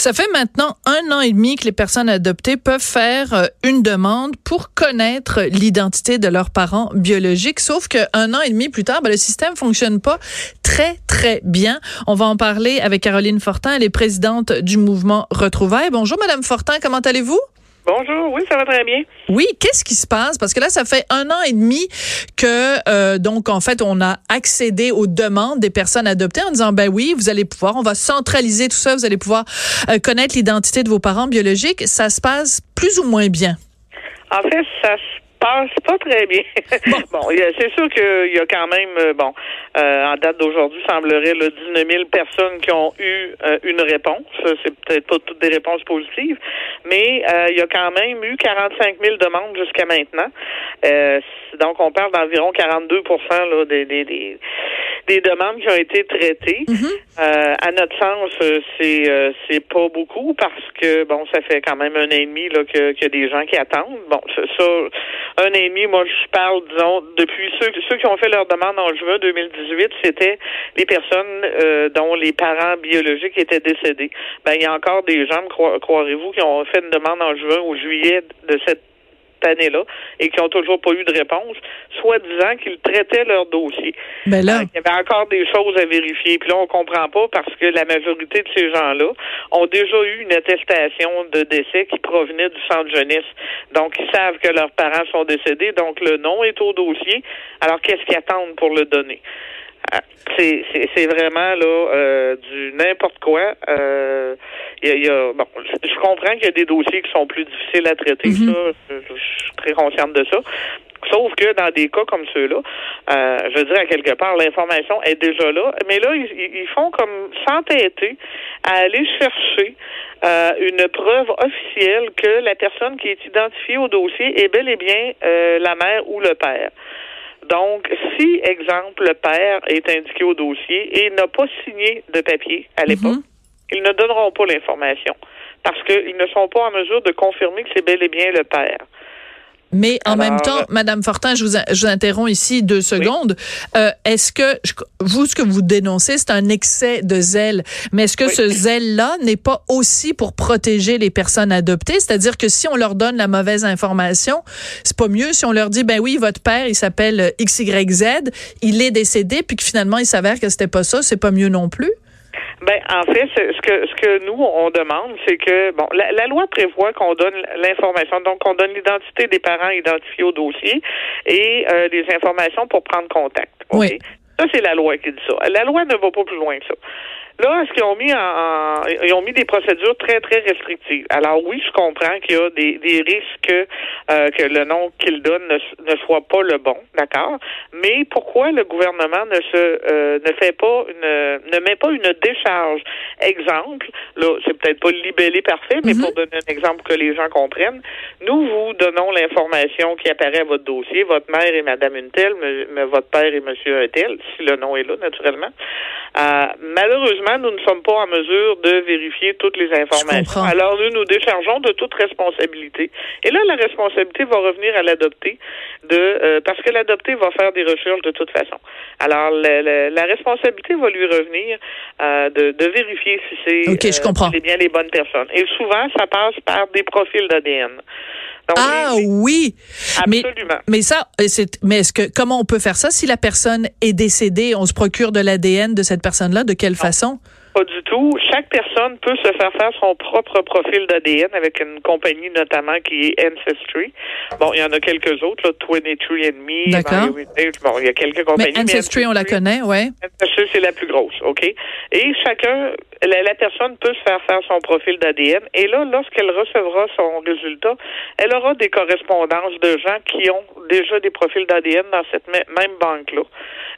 Ça fait maintenant un an et demi que les personnes adoptées peuvent faire euh, une demande pour connaître l'identité de leurs parents biologiques. Sauf qu'un an et demi plus tard, ben, le système fonctionne pas très, très bien. On va en parler avec Caroline Fortin. Elle est présidente du mouvement Retrouvailles. Bonjour, Madame Fortin. Comment allez-vous? Bonjour, oui, ça va très bien. Oui, qu'est-ce qui se passe? Parce que là, ça fait un an et demi que, euh, donc, en fait, on a accédé aux demandes des personnes adoptées en disant, ben oui, vous allez pouvoir, on va centraliser tout ça, vous allez pouvoir euh, connaître l'identité de vos parents biologiques. Ça se passe plus ou moins bien? En fait, ça se passe pas très bien. bon, c'est sûr qu'il y a quand même, euh, bon, euh, en date d'aujourd'hui, semblerait le 19 000 personnes qui ont eu euh, une réponse. C'est peut-être pas toutes des réponses positives, mais il y a quand même eu 45 000 demandes jusqu'à maintenant. donc, on parle d'environ 42 là, des, des, des, des, demandes qui ont été traitées. Mm-hmm. à notre sens, c'est c'est pas beaucoup parce que, bon, ça fait quand même un an et demi qu'il y a des gens qui attendent. Bon, ça un demi, moi, je parle, disons, depuis ceux, ceux qui ont fait leur demande en juin 2018, c'était les personnes euh, dont les parents biologiques étaient décédés. Ben, il y a encore des gens, croirez-vous, qui ont fait une demande en juin ou juillet de cette année-là et qui n'ont toujours pas eu de réponse, soit disant qu'ils traitaient leur dossier. Ben là. Euh, il y avait encore des choses à vérifier. Puis là, on comprend pas parce que la majorité de ces gens-là ont déjà eu une attestation de décès qui provenait du centre jeunesse. Donc, ils savent que leurs parents sont décédés, donc le nom est au dossier. Alors, qu'est-ce qu'ils attendent pour le donner? Ah, c'est, c'est, vraiment là euh, du n'importe quoi. Euh, y a, bon, je comprends qu'il y a des dossiers qui sont plus difficiles à traiter. Mhm. Ça, je, suis très consciente de ça. Sauf que dans des cas comme ceux-là, euh, je veux dire, à quelque part, l'information est déjà là. Mais là, ils, ils font comme s'entêter à aller chercher euh, une preuve officielle que la personne qui est identifiée au dossier est bel et bien euh, la mère ou le père. Donc, si, exemple, le père est indiqué au dossier et n'a pas signé de papier à l'époque, mhm. ils ne donneront pas l'information parce qu'ils ne sont pas en mesure de confirmer que c'est bel et bien le père. Mais en même temps, Madame Fortin, je vous, je vous interromps ici deux secondes. Euh, est-ce que vous, ce que vous dénoncez, c'est un excès de zèle, mais est-ce que ce zèle-là n'est pas aussi pour protéger les personnes adoptées, c'est-à-dire que si on leur donne la mauvaise information, c'est pas mieux si on leur dit ben oui, votre père, il s'appelle XYZ, il est décédé, puis que finalement il s'avère que c'était pas ça, c'est pas mieux non plus? Ben, en fait, ce que ce que nous on demande, c'est que bon, la, loi prévoit qu'on donne l'information, donc on donne l'identité des parents identifiés au dossier et euh, des informations pour prendre contact. Oui. Ça, c'est la loi qui dit ça. La loi ne va pas plus loin que ça. Là, est-ce qu'ils ont mis en, ils ont mis des procédures très très restrictives? Alors oui, je comprends qu'il y a des, des risques euh, que le nom qu'ils donnent ne, ne, soit pas le bon, d'accord? Mais pourquoi le gouvernement ne se euh, ne fait pas une ne met pas une décharge? Exemple, là, c'est peut-être pas le libellé parfait, mais pour donner un exemple que les gens comprennent, nous vous donnons l'information qui apparaît à votre dossier. Votre mère est Madame Untel, mais votre père est Monsieur Untel, si le nom est là, naturellement. Euh, malheureusement nous ne sommes pas en mesure de vérifier toutes les informations. Alors, nous nous déchargeons de toute responsabilité. Et là, la responsabilité va revenir à l'adopté de euh, parce que l'adopté va faire des recherches de toute façon. Alors, la, responsabilité va lui revenir euh, de, vérifier si c'est euh, bien les bonnes personnes. Et souvent, ça passe par des profils d'ADN. Ah oui, absolument. Mais, ça, mais est-ce que comment on peut faire ça si la personne est décédée, on se procure de l'ADN de cette personne-là, de quelle façon? Pas du tout. Chaque personne peut se faire faire son propre profil d'ADN avec une compagnie notamment qui est Ancestry. Bon, il y en a quelques autres, là, 23andMe, D'accord. Bon, il y a quelques compagnies. Mais Ancestry, on la connaît, ouais. Ancestry, c'est la plus grosse, OK? Et chacun, la, personne peut se faire faire son profil d'ADN. Et là, lorsqu'elle recevra son résultat, elle aura des correspondances de gens qui ont déjà des profils d'ADN dans cette même banque-là.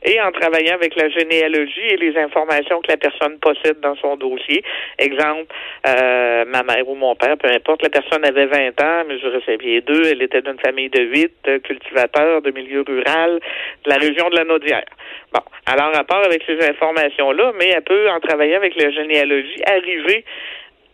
Et en travaillant avec la généalogie et les informations que la personne possède, dans son dossier. Exemple, euh, ma mère ou mon père, peu importe, la personne avait 20 ans, mesurait ses pieds deux, elle était d'une famille de huit, euh, cultivateurs de milieu rural, de la région de la Naudière. Bon, alors, rapport avec ces informations-là, mais elle peut, en travaillant avec la généalogie, arriver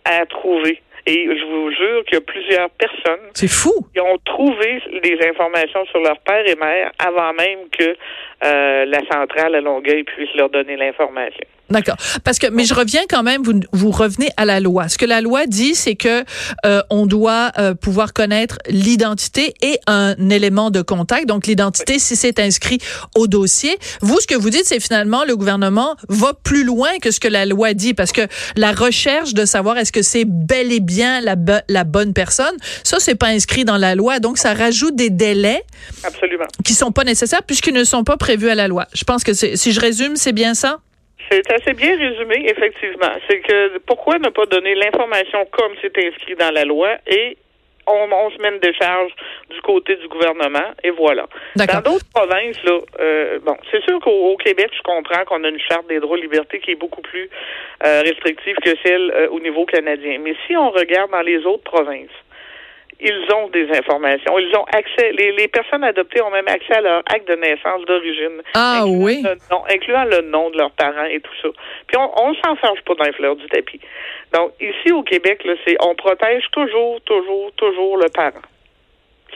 à trouver et je vous jure qu'il y a plusieurs personnes qui ont trouvé des informations sur leur père et mère avant même que euh, la centrale à Longueuil puisse leur donner l'information. D'accord. Parce que, mais je reviens quand même, vous, vous revenez à la loi. Ce que la loi dit, c'est que euh, on doit euh, pouvoir connaître l'identité et un élément de contact. Donc, l'identité, si c'est inscrit au dossier. Vous, ce que vous dites, c'est finalement le gouvernement va plus loin que ce que la loi dit, parce que la recherche de savoir est-ce que c'est bel et bien la, la bonne personne, ça, c'est pas inscrit dans la loi. Donc, ça rajoute des délais Absolument. qui sont pas nécessaires puisqu'ils ne sont pas prévus à la loi. Je pense que si je résume, c'est bien ça? C'est assez bien résumé, effectivement. C'est que pourquoi ne pas donner l'information comme c'est inscrit dans la loi et on, on, se mène des charges du côté du gouvernement et voilà. Dans d'autres provinces, là, euh, bon, c'est sûr qu'au Québec, je comprends qu'on a une charte des droits et libertés qui est beaucoup plus euh, restrictive que celle euh, au niveau canadien. Mais si on regarde dans les autres provinces, ils ont des informations. Ils ont accès. Les, les, personnes adoptées ont même accès à leur acte de naissance d'origine. Ah oui. incluant le nom de leurs parents et tout ça. Puis on, on s'en charge pas dans les fleurs du tapis. Donc ici au Québec, là, c'est on protège toujours, toujours, toujours le parent.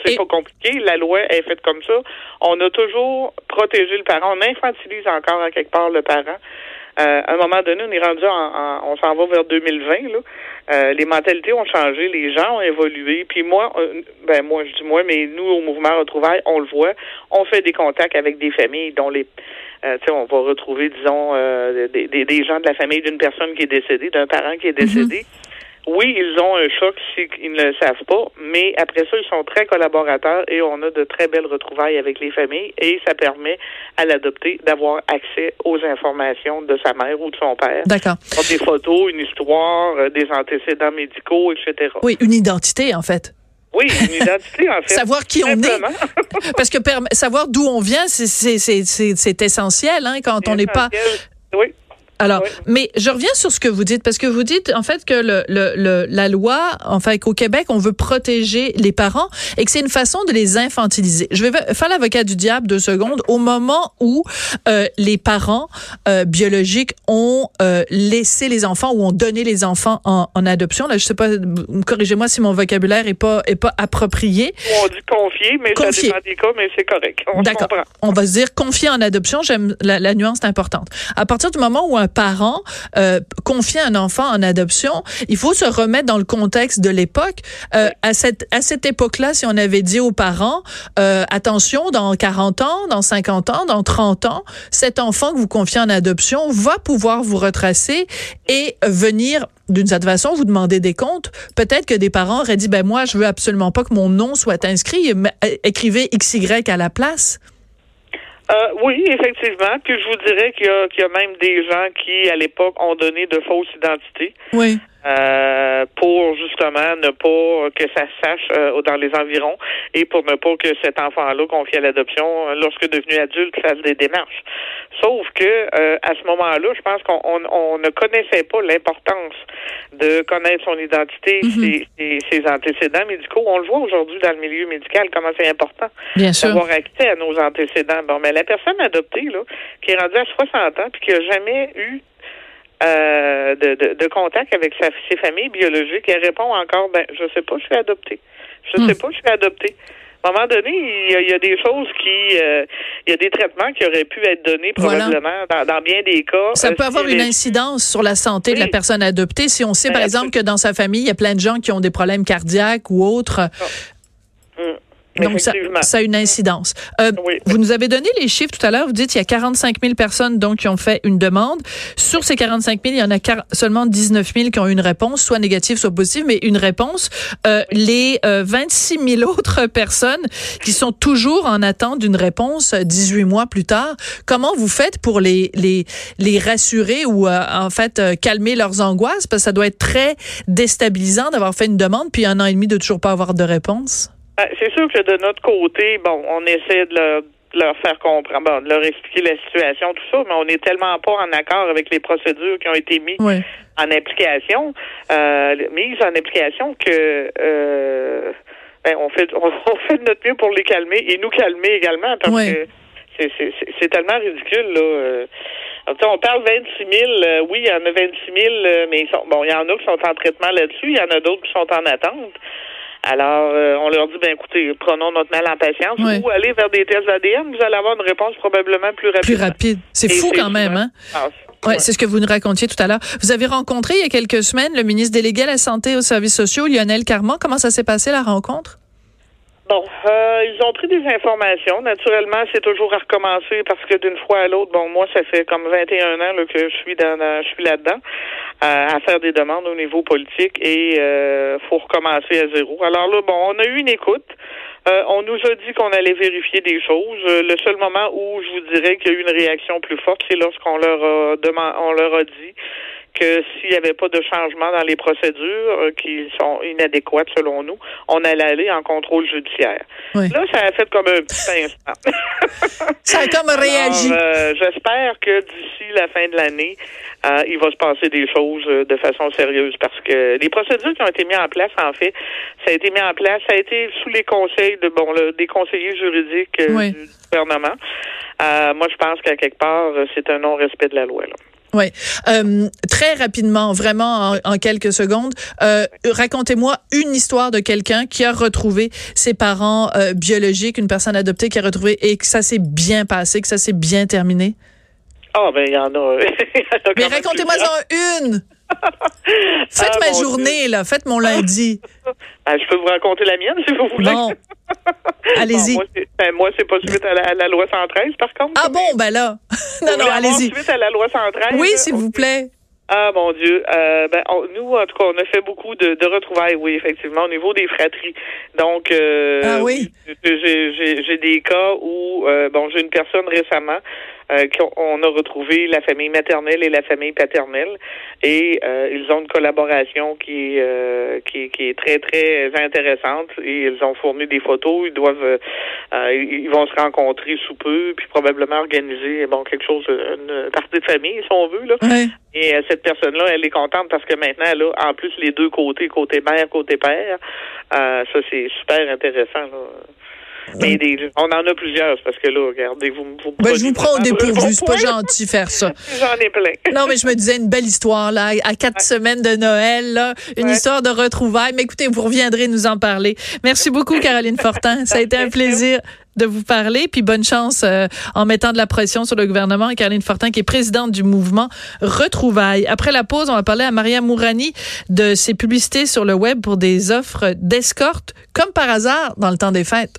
C'est pas compliqué. La loi est faite comme ça. On a toujours protégé le parent. On infantilise encore à quelque part le parent. Euh, à un moment donné, on est rendu en, on s'en va vers 2020 là. Euh, les mentalités ont changé, les gens ont évolué. Puis moi, euh, ben moi je dis moi, mais nous au mouvement Retrouvailles, on le voit, on fait des contacts avec des familles dont les, euh, on va retrouver disons des, des, des, gens de la famille d'une personne qui est décédée, d'un parent qui est décédé. Mm-hmm. Oui, ils ont un choc s'ils ne le savent pas, mais après ça, ils sont très collaborateurs et on a de très belles retrouvailles avec les familles et ça permet à l'adopté d'avoir accès aux informations de sa mère ou de son père. D'accord. Des photos, une histoire, euh, des antécédents médicaux, etc. Oui, une identité, en fait. Oui, une identité, en fait. savoir qui on est. Parce que savoir d'où on vient, c'est essentiel hein, quand on n'est pas. Oui. Alors, mais je reviens sur ce que vous dites parce que vous dites en fait que le, le, la loi, enfin qu'au Québec, on veut protéger les parents et que c'est une façon de les infantiliser. Je vais faire l'avocat du diable deux secondes. Au moment où euh, les parents euh, biologiques ont euh, laissé les enfants ou ont donné les enfants en, en adoption, là, je sais pas, corrigez-moi si mon vocabulaire est pas est pas approprié. On dit confier, mais ça dépend des cas, mais c'est correct. D'accord. On va se dire confier en adoption. J'aime la, la nuance importante. À partir du moment où un parent euh, confier un enfant en adoption, il faut se remettre dans le contexte de l'époque. Euh, à cette à cette époque-là, si on avait dit aux parents euh, attention, dans 40 ans, dans 50 ans, dans 30 ans, cet enfant que vous confiez en adoption va pouvoir vous retracer et venir d'une certaine façon, vous demander des comptes. Peut-être que des parents auraient dit, ben moi, je veux absolument pas que mon nom soit inscrit. Écrivez XY à la place. Euh, oui, effectivement. Puis je vous dirais qu'il y, y, a même des gens qui, à l'époque, ont donné de fausses identités. Oui. Euh, pour justement ne pas que ça se sache euh, dans les environs et pour ne pas que cet enfant-là confié à l'adoption, euh, lorsque devenu adulte, fasse des démarches. Sauf que à ce moment-là, je pense qu'on on, ne connaissait pas l'importance de connaître son identité, mm-hmm. ses, ses, antécédents médicaux. On le voit aujourd'hui dans le milieu médical, comment c'est important d'avoir accès à nos antécédents. Bon, mais la personne adoptée, là, qui est rendue à 60 ans puis qui a jamais eu euh, de, de, de, contact avec sa, ses familles biologiques, elle répond encore, ben, je sais pas, je suis adoptée. Je hmm. sais pas, je suis adoptée. À un moment donné, il y a, des choses qui, euh, il y a des traitements qui auraient pu être donnés probablement dans, bien des cas. Ça peut avoir une incidence sur la santé de la personne adoptée. Si on sait, par exemple, que dans sa famille, il y a plein de gens qui ont des problèmes cardiaques ou autres. Ah. Hmm. Donc, ça, ça, a une incidence. Euh, vous nous avez donné les chiffres tout à l'heure. Vous dites qu'il y a 45 000 personnes donc qui ont fait une demande. Sur ces 45 000, il y en a seulement 19 000 qui ont eu une réponse, soit négative, soit positive, mais une réponse. Euh, les euh, 26 000 autres personnes qui sont toujours en attente d'une réponse 18 mois plus tard, comment vous faites pour les, les, les rassurer ou euh, en fait euh, calmer leurs angoisses? Parce que ça doit être très déstabilisant d'avoir fait une demande puis un an et demi de toujours pas avoir de réponse. Ben, c'est sûr que de notre côté, bon, on essaie de leur faire comprendre, bon, leur expliquer la situation, tout ça, mais on n'est tellement pas en accord avec les procédures qui ont été mises en application, euh, mises en application que euh, ben, on fait on, fait de notre mieux pour les calmer et nous calmer également parce que c'est tellement ridicule là. Euh, on parle 26 000, euh, oui, il y en a 26 000, euh, mais sont, bon, il y en a qui sont en traitement là-dessus, il y en a d'autres qui sont en attente. Alors, on leur dit, ben écoutez, prenons notre mal en patience ou allez vers des tests ADN, vous allez avoir une réponse probablement plus rapide. Plus rapide. C'est fou quand même, hein? Ah, ouais, c'est ce que vous nous racontiez tout à l'heure. Vous avez rencontré il y a quelques semaines le ministre délégué à la Santé et aux services sociaux, Lionel Carman. Comment ça s'est passé la rencontre? Bon, euh, ils ont pris des informations. Naturellement, c'est toujours à recommencer parce que d'une fois à l'autre, bon, moi, ça fait comme 21 ans là, que je suis dans, je suis là-dedans à faire des demandes au niveau politique et euh, faut recommencer à zéro. Alors là, bon, on a eu une écoute. Euh, on nous a dit qu'on allait vérifier des choses. Euh, le seul moment où je vous dirais qu'il y a eu une réaction plus forte, c'est lorsqu'on leur a demandé, on leur a dit que s'il n'y avait pas de changement dans les procédures euh, qui sont inadéquates selon nous, on allait aller en contrôle judiciaire. Là, ça a fait comme un petit instant. ça a comme réagi. Euh, j'espère que d'ici la fin de l'année, euh, il va se passer des choses de façon sérieuse parce que les procédures qui ont été mises en place, en fait, ça a été mis en place, ça a été sous les conseils de bon des conseillers juridiques du gouvernement. moi, je pense qu'à quelque part, c'est un non-respect de la loi. Là. Oui. Euh, très rapidement, vraiment en, quelques secondes, euh, racontez-moi une histoire de quelqu'un qui a retrouvé ses parents euh, biologiques, une personne adoptée qui a retrouvé et que ça s'est bien passé, que ça s'est bien terminé. Ah, ben, il y en a. Mais racontez-moi-en une! Faites ah, ma journée, là. Faites mon lundi. Ben, je peux vous raconter la mienne, si vous voulez. Bon. Allez-y. Ben, moi, c'est pas suite à la, loi 113, par contre. Ah bon, ben là. non, non, allez-y. suite à la loi 113. Oui, s'il vous plaît. Ah mon Dieu. Euh, ben, nous, en tout cas, on a fait beaucoup de, de, retrouvailles, oui, effectivement, au niveau des fratries. Donc, euh, ah oui. J'ai des cas où, euh, bon, j'ai une personne récemment euh, qu'on a retrouvé la famille maternelle et la famille paternelle, et euh, ils ont une collaboration qui, euh, qui, qui est très très intéressante. Et ils ont fourni des photos. Ils doivent, ils vont se rencontrer sous peu, puis probablement organiser bon quelque chose, une partie de famille si on veut là. Et cette personne-là, elle est contente parce que maintenant, elle a en plus les deux côtés, côté mère, côté père. ça c'est super intéressant. Là. Mais on en a plusieurs, parce que là, regardez, vous, vous ben, Je vous prends au dépourvu, c'est pas gentil faire ça. J'en ai plein. non, mais je me disais une belle histoire, là, à quatre semaines de Noël, là, une histoire de retrouvailles. Mais écoutez, vous reviendrez nous en parler. Merci beaucoup, Caroline Fortin. Ça a été un plaisir de vous parler, puis bonne chance euh, en mettant de la pression sur le gouvernement. Et Caroline Fortin, qui est présidente du mouvement Retrouvailles. Après la pause, on va parler à Maria Mourani de ses publicités sur le web pour des offres d'escorte, comme par hasard, dans le temps des fêtes.